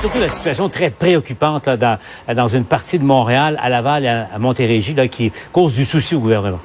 surtout la situation très préoccupante dans, dans une partie de Montréal, à Laval et à, Montérégie, qui cause du souci au gouvernement.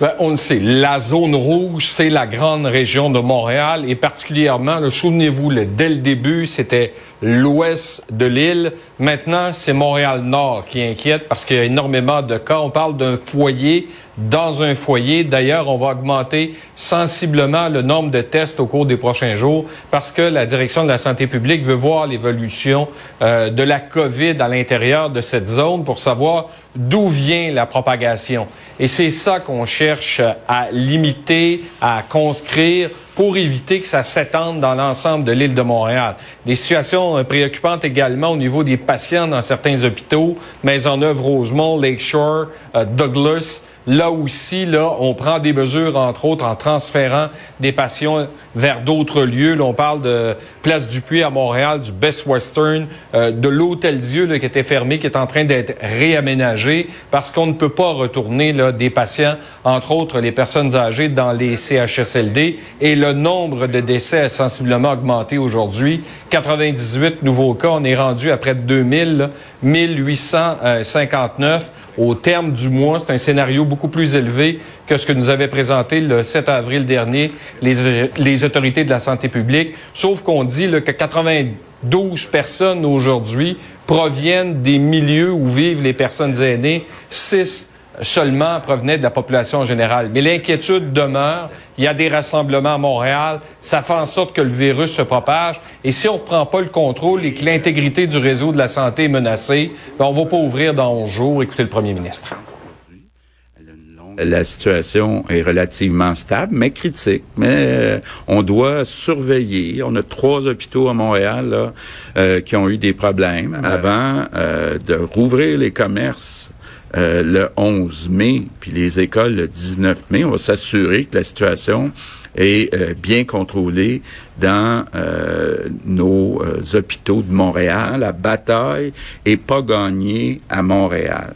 Ben, on le sait, la zone rouge, c'est la grande région de Montréal et particulièrement, souvenez-vous, dès le début, c'était l'ouest de l'île. Maintenant, c'est Montréal-Nord qui inquiète parce qu'il y a énormément de cas. On parle d'un foyer dans un foyer. D'ailleurs, on va augmenter sensiblement le nombre de tests au cours des prochains jours parce que la direction de la santé publique veut voir l'évolution euh, de la COVID à l'intérieur de cette zone pour savoir d'où vient la propagation. Et c'est ça qu'on cherche à limiter, à conscrire pour éviter que ça s'étende dans l'ensemble de l'île de Montréal. Des situations euh, préoccupantes également au niveau des patients dans certains hôpitaux, Maisonneuve, Rosemont, Lakeshore, euh, Douglas. Là aussi, là, on prend des mesures, entre autres, en transférant des patients vers d'autres lieux. Là, on parle de Place du Puy à Montréal, du Best Western, euh, de l'Hôtel Dieu là, qui était fermé, qui est en train d'être réaménagé parce qu'on ne peut pas retourner là, des patients, entre autres les personnes âgées, dans les CHSLD. Et le nombre de décès a sensiblement augmenté aujourd'hui. 98 nouveaux cas, on est rendu à près de 2000, 1859 au terme du mois. C'est un scénario beaucoup plus élevé que ce que nous avait présenté le 7 avril dernier les, autorités de la santé publique. Sauf qu'on dit que 92 personnes aujourd'hui proviennent des milieux où vivent les personnes aînées. 6 seulement provenait de la population générale. Mais l'inquiétude demeure. Il y a des rassemblements à Montréal. Ça fait en sorte que le virus se propage. Et si on ne reprend pas le contrôle et que l'intégrité du réseau de la santé est menacée, ben on ne va pas ouvrir dans 11 jours. Écoutez le premier ministre. La situation est relativement stable, mais critique. Mais euh, on doit surveiller. On a trois hôpitaux à Montréal là, euh, qui ont eu des problèmes avant euh, de rouvrir les commerces euh, le 11 mai, puis les écoles le 19 mai. On va s'assurer que la situation est euh, bien contrôlée dans euh, nos hôpitaux de Montréal. La bataille est pas gagnée à Montréal.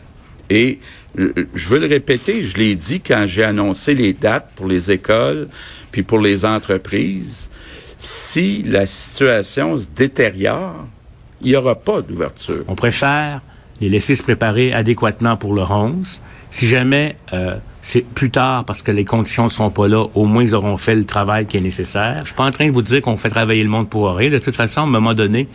Et je veux le répéter, je l'ai dit quand j'ai annoncé les dates pour les écoles puis pour les entreprises. Si la situation se détériore, il n'y aura pas d'ouverture. On préfère les laisser se préparer adéquatement pour le 11. Si jamais euh, c'est plus tard parce que les conditions ne sont pas là, au moins ils auront fait le travail qui est nécessaire. Je suis pas en train de vous dire qu'on fait travailler le monde pour rien. De toute façon, à un moment donné,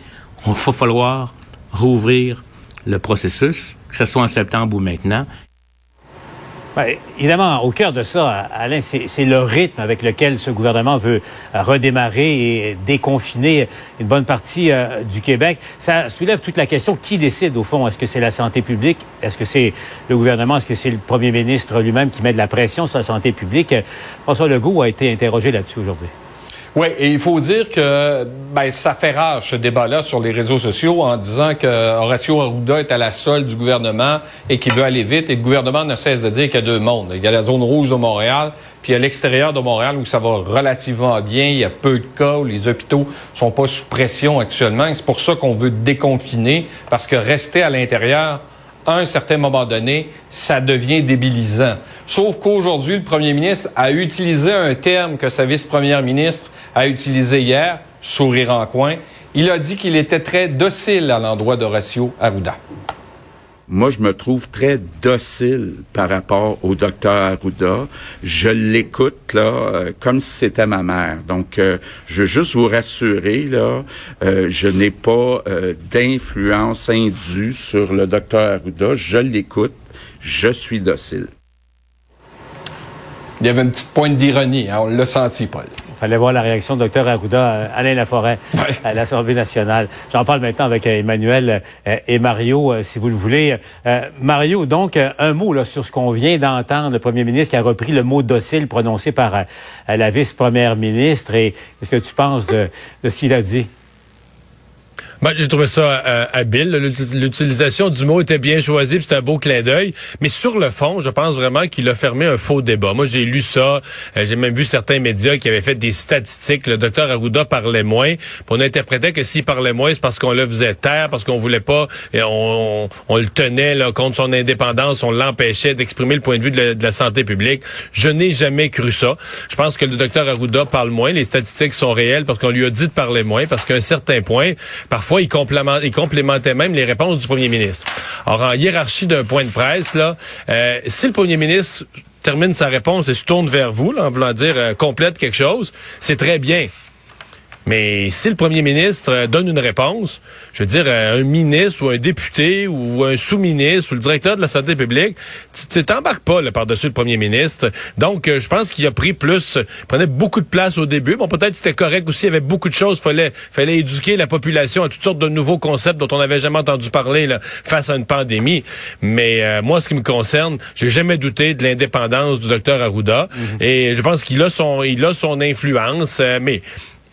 on va falloir rouvrir le processus, que ce soit en septembre ou maintenant. Évidemment, au cœur de ça, Alain, c'est le rythme avec lequel ce gouvernement veut euh, redémarrer et déconfiner une bonne partie euh, du Québec. Ça soulève toute la question qui décide au fond? Est-ce que c'est la santé publique? Est-ce que c'est le gouvernement? Est-ce que c'est le premier ministre lui-même qui met de la pression sur la santé publique? François Legault a été interrogé là-dessus aujourd'hui. Oui, et il faut dire que ben, ça fait rage ce débat-là sur les réseaux sociaux en disant que Horacio Arruda est à la solde du gouvernement et qu'il veut aller vite. Et le gouvernement ne cesse de dire qu'il y a deux mondes. Il y a la zone rouge de Montréal, puis a l'extérieur de Montréal où ça va relativement bien. Il y a peu de cas où les hôpitaux sont pas sous pression actuellement. C'est pour ça qu'on veut déconfiner, parce que rester à l'intérieur, à un certain moment donné, ça devient débilisant. Sauf qu'aujourd'hui, le premier ministre a utilisé un terme que sa vice-première ministre a utilisé hier, sourire en coin. Il a dit qu'il était très docile à l'endroit d'Horacio Arruda. Moi, je me trouve très docile par rapport au docteur Arruda. Je l'écoute là euh, comme si c'était ma mère. Donc, euh, je veux juste vous rassurer là, euh, je n'ai pas d'influence indue sur le docteur Arruda. Je l'écoute. Je suis docile. Il y avait une petite pointe d'ironie, hein, on l'a senti, Paul. Fallait voir la réaction du docteur Arruda, euh, Alain Laforêt, à l'Assemblée nationale. J'en parle maintenant avec euh, Emmanuel euh, et Mario, si vous le voulez. Mario, donc, un mot là, sur ce qu'on vient d'entendre, le premier ministre qui a repris le mot docile prononcé par la vice-première ministre. Et qu'est-ce que tu penses de, de ce qu'il a dit? Ben, j'ai trouvé ça euh, habile. L'utilisation du mot était bien choisie, c'est un beau clin d'œil. Mais sur le fond, je pense vraiment qu'il a fermé un faux débat. Moi, j'ai lu ça. Euh, j'ai même vu certains médias qui avaient fait des statistiques. Le docteur Arruda parlait moins. on interprétait que s'il parlait moins, c'est parce qu'on le faisait taire, parce qu'on voulait pas, et on, le tenait là, contre son indépendance, on l'empêchait d'exprimer le point de vue de la, santé publique. Je n'ai jamais cru ça. Je pense que le docteur Arruda parle moins. Les statistiques sont réelles parce qu'on lui a dit de parler moins, parce qu'à un certain point, parfois il complémentait, même les réponses du premier ministre. Alors, en hiérarchie d'un point de presse, là, euh, si le premier ministre termine sa réponse et se tourne vers vous, en voulant dire euh, complète quelque chose, c'est très bien. Mais si le premier ministre euh, donne une réponse, je veux dire, euh, un ministre ou un député ou un sous-ministre ou le directeur de la santé publique, tu t'embarques pas par-dessus le premier ministre. Donc, euh, je pense qu'il a pris plus, prenait beaucoup de place au début. Bon, peut-être c'était correct aussi, il y avait beaucoup de choses. Fallait, fallait éduquer la population à toutes sortes de nouveaux concepts dont on n'avait jamais entendu parler là, face à une pandémie. Mais moi, ce qui me concerne, j'ai jamais douté de l'indépendance du docteur Arruda. Mhm. Et je pense qu'il a son, il a son influence. mais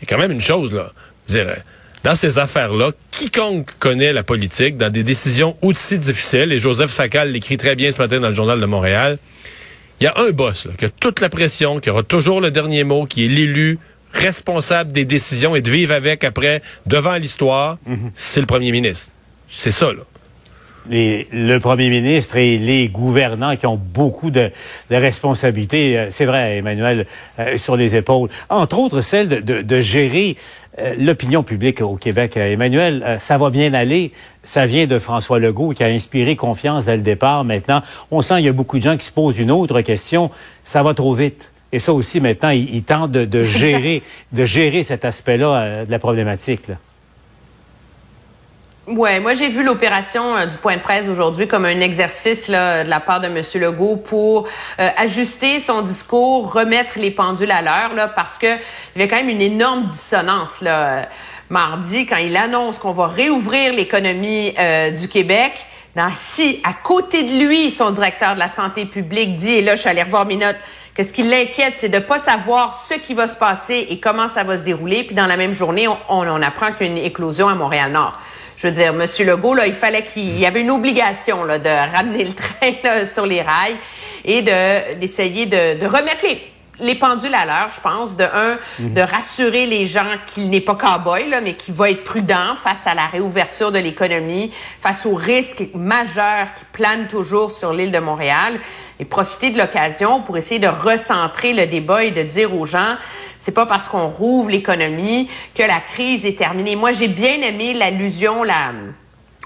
il y a quand même une chose, là. Je dire, dans ces affaires-là, quiconque connaît la politique, dans des décisions aussi difficiles, et Joseph Facal l'écrit très bien ce matin dans le Journal de Montréal, il y a un boss là, qui a toute la pression, qui aura toujours le dernier mot, qui est l'élu responsable des décisions et de vivre avec après, devant l'histoire, mhm. c'est le premier ministre. C'est ça, là le premier ministre et les gouvernants qui ont beaucoup de, responsabilités, euh, c'est vrai, Emmanuel, euh, sur les épaules. Entre autres, celle de, gérer euh, l'opinion publique au Québec. Emmanuel, ça va bien aller. Ça vient de François Legault qui a inspiré confiance dès le départ. Maintenant, on sent qu'il y a beaucoup de gens qui se posent une autre question. Ça va trop vite. Et ça aussi, maintenant, il, tente de, gérer, de gérer cet aspect-là de la problématique. Là. Ouais, moi j'ai vu l'opération euh, du point de presse aujourd'hui comme un exercice là, de la part de M. Legault pour euh, ajuster son discours, remettre les pendules à l'heure, là, parce que il y avait quand même une énorme dissonance là, euh, mardi quand il annonce qu'on va réouvrir l'économie du Québec. Si à côté de lui, son directeur de la santé publique dit, et là je suis allée revoir mes notes, que ce qui l'inquiète, c'est de pas savoir ce qui va se passer et comment ça va se dérouler. Puis dans la même journée, on, on apprend qu'il y a une éclosion à Montréal-Nord je veux dire, M. Legault, là, il fallait qu'il y avait une obligation là, de ramener le train sur les rails et de d'essayer de, remettre les, les pendules à l'heure, je pense. De un, mhm. de rassurer les gens qu'il n'est pas cow-boy, là, mais qu'il va être prudent face à la réouverture de l'économie, face aux risques majeurs qui planent toujours sur l'île de Montréal, et profiter de l'occasion pour essayer de recentrer le débat et de dire aux gens, c'est pas parce qu'on rouvre l'économie que la crise est terminée. Moi, j'ai bien aimé l'allusion, la,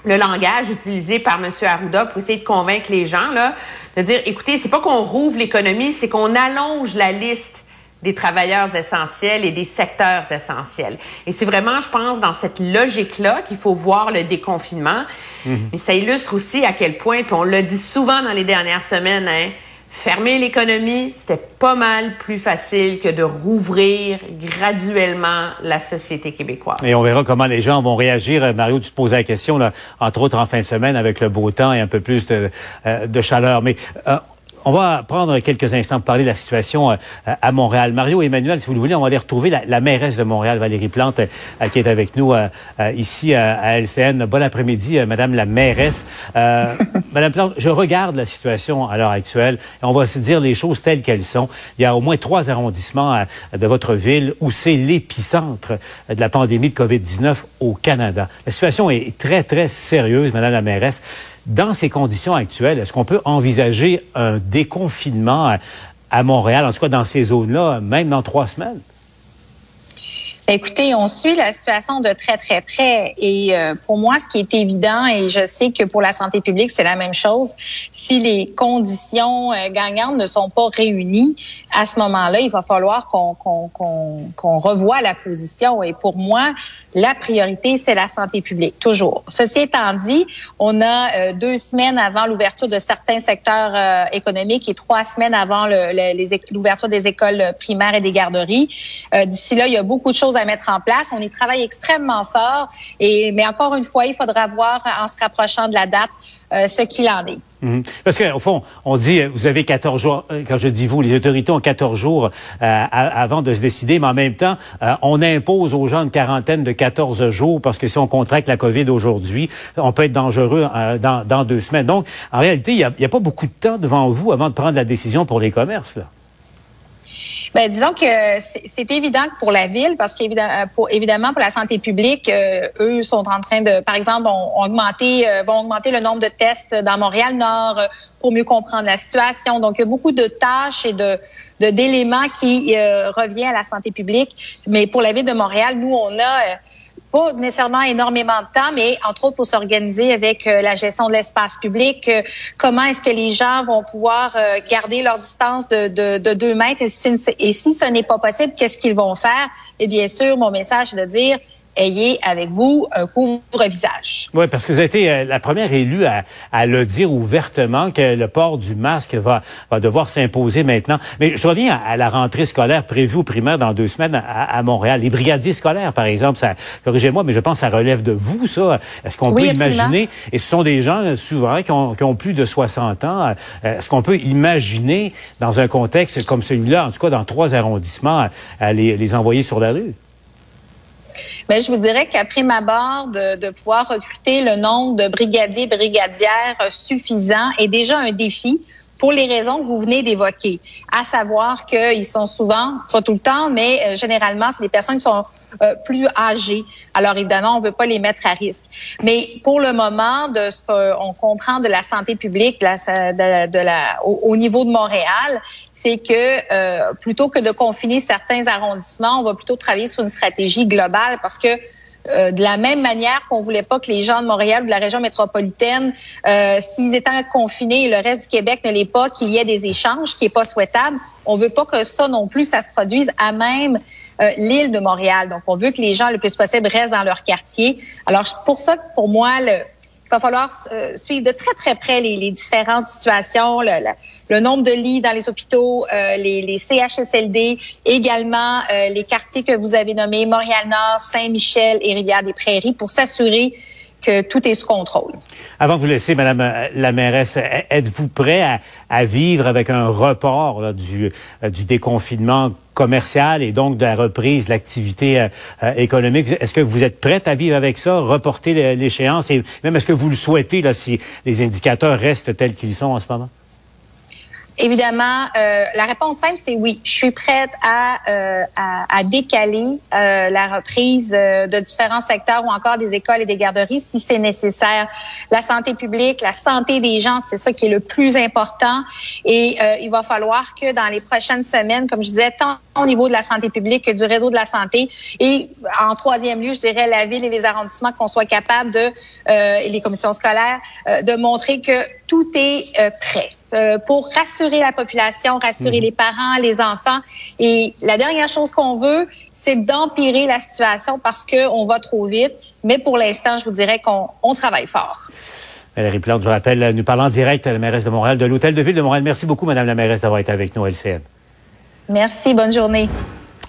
le langage utilisé par M. Arruda pour essayer de convaincre les gens, là, de dire, écoutez, c'est pas qu'on rouvre l'économie, c'est qu'on allonge la liste des travailleurs essentiels et des secteurs essentiels. Et c'est vraiment, je pense, dans cette logique-là qu'il faut voir le déconfinement. Mhm. Mais ça illustre aussi à quel point, puis on l'a dit souvent dans les dernières semaines, hein, Fermer l'économie, c'était pas mal plus facile que de rouvrir graduellement la société québécoise. Et on verra comment les gens vont réagir. Mario, tu te posais la question, là, entre autres en fin de semaine, avec le beau temps et un peu plus de, euh, de chaleur. Mais euh, on va prendre quelques instants pour parler de la situation euh, à Montréal. Mario et Emmanuel, si vous le voulez, on va aller retrouver la, mairesse de Montréal, Valérie Plante, euh, qui est avec nous euh, ici à LCN. Bon après-midi, Madame la mairesse. Madame Plante, je regarde la situation à l'heure actuelle et on va se dire les choses telles qu'elles sont. Il y a au moins trois arrondissements de votre ville où c'est l'épicentre de la pandémie de COVID-19 au Canada. La situation est très, très sérieuse, Madame la mairesse. Dans ces conditions actuelles, est-ce qu'on peut envisager un déconfinement à, Montréal, en tout cas dans ces zones-là, même dans trois semaines? Écoutez, on suit la situation de très très près et euh, pour moi, ce qui est évident et je sais que pour la santé publique c'est la même chose. Si les conditions euh, gagnantes ne sont pas réunies, à ce moment-là, il va falloir qu'on qu'on qu'on qu'on revoie la position. Et pour moi, la priorité c'est la santé publique toujours. Ceci étant dit, on a euh, deux semaines avant l'ouverture de certains secteurs économiques et trois semaines avant l'ouverture des écoles primaires et des garderies. D'ici là, il y a beaucoup de choses à mettre en place. On y travaille extrêmement fort. Et mais encore une fois, il faudra voir en se rapprochant de la date euh, ce qu'il en est. Mhm. Parce qu'au fond, on dit, vous avez 14 jours, euh, quand je dis vous, les autorités ont 14 jours euh, avant de se décider, mais en même temps, on impose aux gens une quarantaine de 14 jours parce que si on contracte la COVID aujourd'hui, on peut être dangereux dans, dans, deux semaines. Donc, en réalité, il n'y a, a, pas beaucoup de temps devant vous avant de prendre la décision pour les commerces. Là. Ben, disons que c'est évident que pour la ville, parce qu'évidemment, euh, pour, la santé publique, euh, eux sont en train de, par exemple, on, augmenter, euh, vont augmenter le nombre de tests dans Montréal-Nord pour mieux comprendre la situation. Donc, il y a beaucoup de tâches et de d'éléments qui reviennent à la santé publique. Mais pour la ville de Montréal, nous, on a pas nécessairement énormément de temps, mais entre autres pour s'organiser avec euh, la gestion de l'espace public. Euh, comment est-ce que les gens vont pouvoir euh, garder leur distance de, de, de deux mètres et si, et si ce n'est pas possible, qu'est-ce qu'ils vont faire? Et bien sûr, mon message est de dire ayez avec vous un couvre-visage. Oui, parce que vous avez été euh, la première élue à, à, le dire ouvertement que le port du masque va, va devoir s'imposer maintenant. Mais je reviens à, la rentrée scolaire prévue au primaire dans deux semaines à, Montréal. Les brigadiers scolaires, par exemple, ça, corrigez-moi, mais je pense que ça relève de vous, ça. Est-ce qu'on peut imaginer, et ce sont des gens souvent qui ont, qui ont plus de 60 ans, euh, est-ce qu'on peut imaginer dans un contexte comme celui-là, en tout cas dans trois arrondissements, les, les envoyer sur la rue? Mais ben, je vous dirais qu'après ma barre de, de, pouvoir recruter le nombre de brigadiers brigadières suffisant est déjà un défi pour les raisons que vous venez d'évoquer, à savoir qu'ils sont souvent, pas tout le temps, mais euh, généralement, c'est des personnes qui sont euh, plus âgées. Alors évidemment, on veut pas les mettre à risque. Mais pour le moment, de ce qu'on comprend de la santé publique, de la, de, la, au, niveau de Montréal, c'est que euh, plutôt que de confiner certains arrondissements, on va plutôt travailler sur une stratégie globale parce que euh, de la même manière qu'on voulait pas que les gens de Montréal ou de la région métropolitaine, euh, s'ils étaient confinés et le reste du Québec ne l'est pas, qu'il y ait des échanges, qui est pas souhaitable. On veut pas que ça non plus, ça se produise à même euh, l'île de Montréal. Donc, on veut que les gens le plus possible restent dans leur quartier. Alors, pour ça, pour moi, le, il va falloir euh, suivre de très, très près les, différentes situations, le, nombre de lits dans les hôpitaux, euh, les, CHSLD, également euh, les quartiers que vous avez nommés, Montréal-Nord, Saint-Michel et Rivière-des-Prairies, pour s'assurer que tout est sous contrôle. Avant de vous laisser, Madame la mairesse, êtes-vous prêt à, vivre avec un report du déconfinement commercial et donc de la reprise de l'activité euh, économique. Est-ce que vous êtes prête à vivre avec ça, reporter l'échéance? Et même est-ce que vous le souhaitez là, si les indicateurs restent tels qu'ils sont en ce moment? Évidemment, euh, la réponse simple, c'est oui. Je suis prête à, euh, à, décaler euh, la reprise de différents secteurs ou encore des écoles et des garderies si c'est nécessaire. La santé publique, la santé des gens, c'est ça qui est le plus important. Et il va falloir que dans les prochaines semaines, comme je disais, tant au niveau de la santé publique que du réseau de la santé et en troisième lieu, je dirais la ville et les arrondissements qu'on soit capable de, et les commissions scolaires, de montrer que tout est prêt pour rassurer rassurer la population, rassurer mhm. les parents, les enfants. Et la dernière chose qu'on veut, c'est d'empirer la situation parce qu'on va trop vite. Mais pour l'instant, je vous dirais qu'on travaille fort. Valérie Plante, je vous rappelle, nous parlons direct à la mairesse de Montréal, de l'Hôtel de Ville de Montréal. Merci beaucoup, Madame la mairesse, d'avoir été avec nous à LCN. Merci, bonne journée.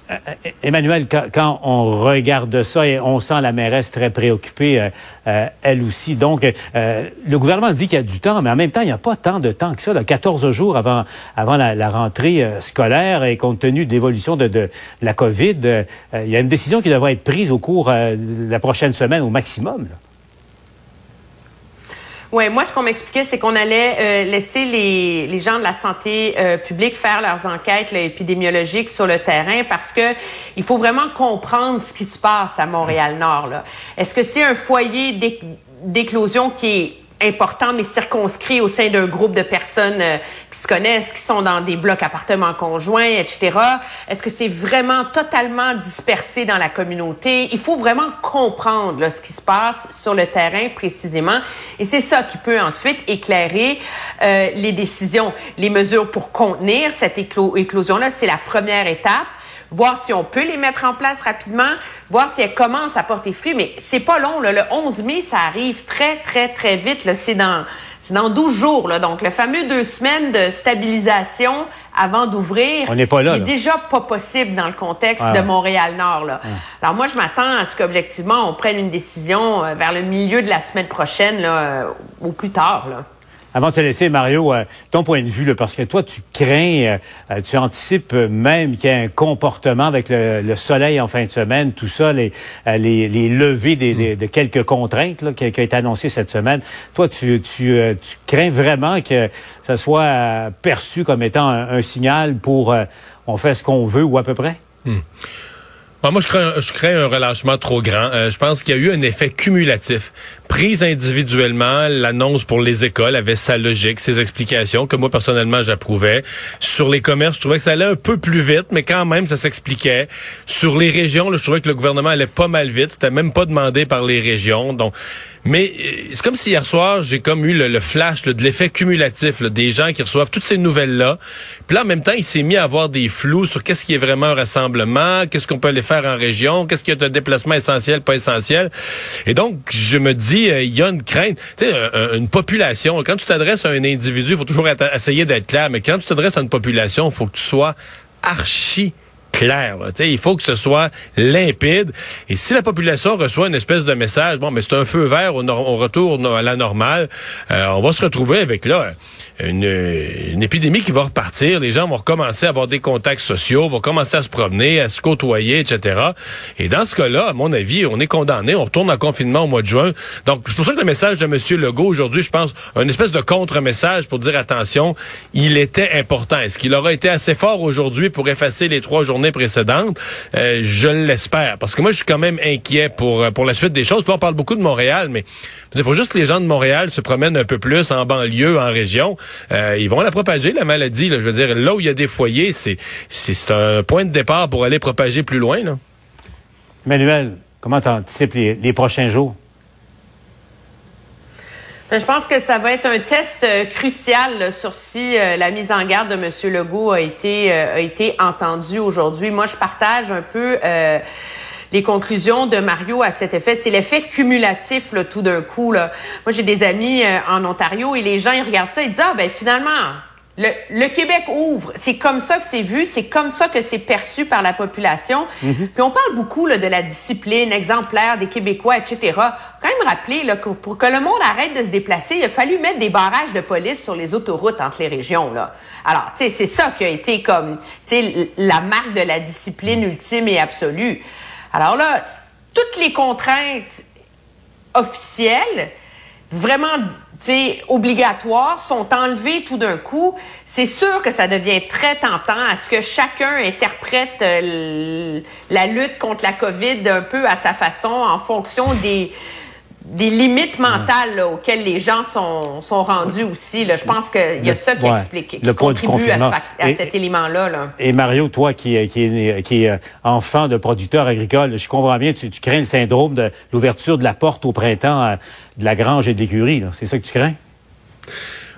Euh, Emmanuel, quand, on regarde ça et on sent la mairesse très préoccupée, euh, euh, elle aussi. Donc, le gouvernement dit qu'il y a du temps, mais en même temps, il n'y a pas tant de temps que ça. Là, 14 jours avant, avant la, rentrée scolaire et compte tenu de l'évolution de, de, la COVID, il y a une décision qui devrait être prise au cours de la prochaine semaine au maximum. Oui, moi, ce qu'on m'expliquait, c'est qu'on allait euh, laisser les, les, gens de la santé euh, publique faire leurs enquêtes épidémiologiques sur le terrain parce que il faut vraiment comprendre ce qui se passe à Montréal-Nord. Est-ce que c'est un foyer d'éclosion qui est important, mais circonscrit au sein d'un groupe de personnes euh, qui se connaissent, qui sont dans des blocs appartements conjoints, etc. Est-ce que c'est vraiment totalement dispersé dans la communauté? Il faut vraiment comprendre là, ce qui se passe sur le terrain précisément. Et c'est ça qui peut ensuite éclairer euh, les décisions, les mesures pour contenir cette éclosion-là. C'est la première étape voir si on peut les mettre en place rapidement, voir si elles commencent à porter fruit. Mais c'est pas long. Là. Le 11 mai, ça arrive très, très, très vite. C'est dans, c'est dans 12 jours. Là. Donc, le fameux deux semaines de stabilisation avant d'ouvrir, on n'est pas là, est déjà pas possible dans le contexte de Montréal-Nord. Alors, moi, je m'attends à ce qu'objectivement, on prenne une décision euh, vers le milieu de la semaine prochaine, là, euh, ou plus tard. Là. Avant de te laisser, Mario, euh, ton point de vue, parce que toi, tu crains, euh, euh, tu anticipes même qu'il y ait un comportement avec le, soleil en fin de semaine, tout ça, les, les, les levées des, de quelques contraintes là, qui, a été annoncées cette semaine. Toi, tu, tu, tu crains vraiment que ça soit perçu comme étant un, signal pour on fait ce qu'on veut ou à peu près? Hmm. moi, je crains, je crains un relâchement trop grand. je pense qu'il y a eu un effet cumulatif. Prise individuellement, l'annonce pour les écoles avait sa logique, ses explications, que moi personnellement j'approuvais. Sur les commerces, je trouvais que ça allait un peu plus vite, mais quand même ça s'expliquait. Sur les régions, là, je trouvais que le gouvernement allait pas mal vite. C'était même pas demandé par les régions. Donc, mais euh, c'est comme si hier soir, j'ai comme eu le, flash de l'effet cumulatif des gens qui reçoivent toutes ces nouvelles-là. Puis là, en même temps, il s'est mis à avoir des flous sur qu'est-ce qui est vraiment un rassemblement, qu'est-ce qu'on peut aller faire en région, qu'est-ce qui est un déplacement essentiel, pas essentiel. Et donc, je me dis, euh, il y a une crainte. Tu sais, une population, quand tu t'adresses à un individu, il faut toujours essayer d'être clair, mais quand tu t'adresses à une population, il faut que tu sois archi clair. Il faut que ce soit limpide. Et si la population reçoit une espèce de message, bon, mais c'est un feu vert, on, retourne à la normale, euh, on va se retrouver avec là une, une, épidémie qui va repartir. Les gens vont recommencer à avoir des contacts sociaux, vont commencer à se promener, à se côtoyer, etc. Et dans ce cas-là, à mon avis, on est condamné. On retourne en confinement au mois de juin. Donc, c'est pour ça que le message de M. Legault aujourd'hui, je pense, une espèce de contre-message pour dire attention, il était important. Est-ce qu'il aura été assez fort aujourd'hui pour effacer les trois journées précédentes? Euh, je l'espère. Parce que moi, je suis quand même inquiet pour, pour la suite des choses. Puis on parle beaucoup de Montréal, mais il faut juste que les gens de Montréal se promènent un peu plus en banlieue, en région. Euh, ils vont la propager, la maladie. Là. Je veux dire, là où il y a des foyers, c'est, c'est, un point de départ pour aller propager plus loin. Là. Emmanuel, comment tu anticipes les, prochains jours? Ben, je pense que ça va être un test euh, crucial sur si euh, la mise en garde de M. Legault a été, a été entendue aujourd'hui. Moi, je partage un peu les conclusions de Mario à cet effet. C'est l'effet cumulatif, là, tout d'un coup. Là. Moi, j'ai des amis euh, en Ontario et les gens, ils regardent ça et disent, ah, ben finalement, le, le, Québec ouvre. C'est comme ça que c'est vu, c'est comme ça que c'est perçu par la population. Mhm. Puis on parle beaucoup là, de la discipline exemplaire des Québécois, etc. Quand même rappeler là, que pour que le monde arrête de se déplacer, il a fallu mettre des barrages de police sur les autoroutes entre les régions. Là. Alors, tu sais, c'est ça qui a été comme, tu sais, la marque de la discipline ultime et absolue. Alors là, toutes les contraintes officielles, vraiment obligatoires, sont enlevées tout d'un coup. C'est sûr que ça devient très tentant à ce que chacun interprète euh, la lutte contre la COVID un peu à sa façon en fonction des des limites mentales auxquelles les gens sont, sont rendus aussi. Là. Je pense qu'il y a ça qui explique, qui le contribue à, cet élément-là. Et Mario, toi qui, qui est, qui est euh, enfant de producteur agricole, je comprends bien, tu, tu crains le syndrome de l'ouverture de la porte au printemps euh, de la grange et de l'écurie. C'est ça que tu crains?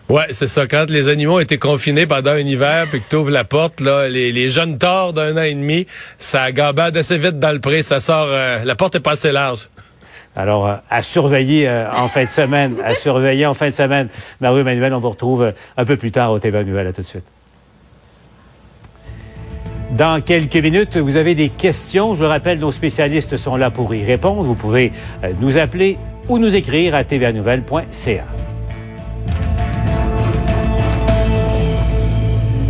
Ouais, c'est ça. Quand les animaux étaient confinés pendant un hiver, puis que tu ouvres la porte, là, les, les jeunes torts d'un an et demi, ça gambade assez vite dans le pré. Ça sort, euh, la porte est pas assez large. Alors, euh, à surveiller euh, en fin de semaine, à surveiller en fin de semaine. Mario Emmanuel, on vous retrouve euh, un peu plus tard au TV Nouvelle. À tout de suite. Dans quelques minutes, vous avez des questions. Je vous rappelle, nos spécialistes sont là pour y répondre. Vous pouvez nous appeler ou nous écrire à tvanouvelle.ca.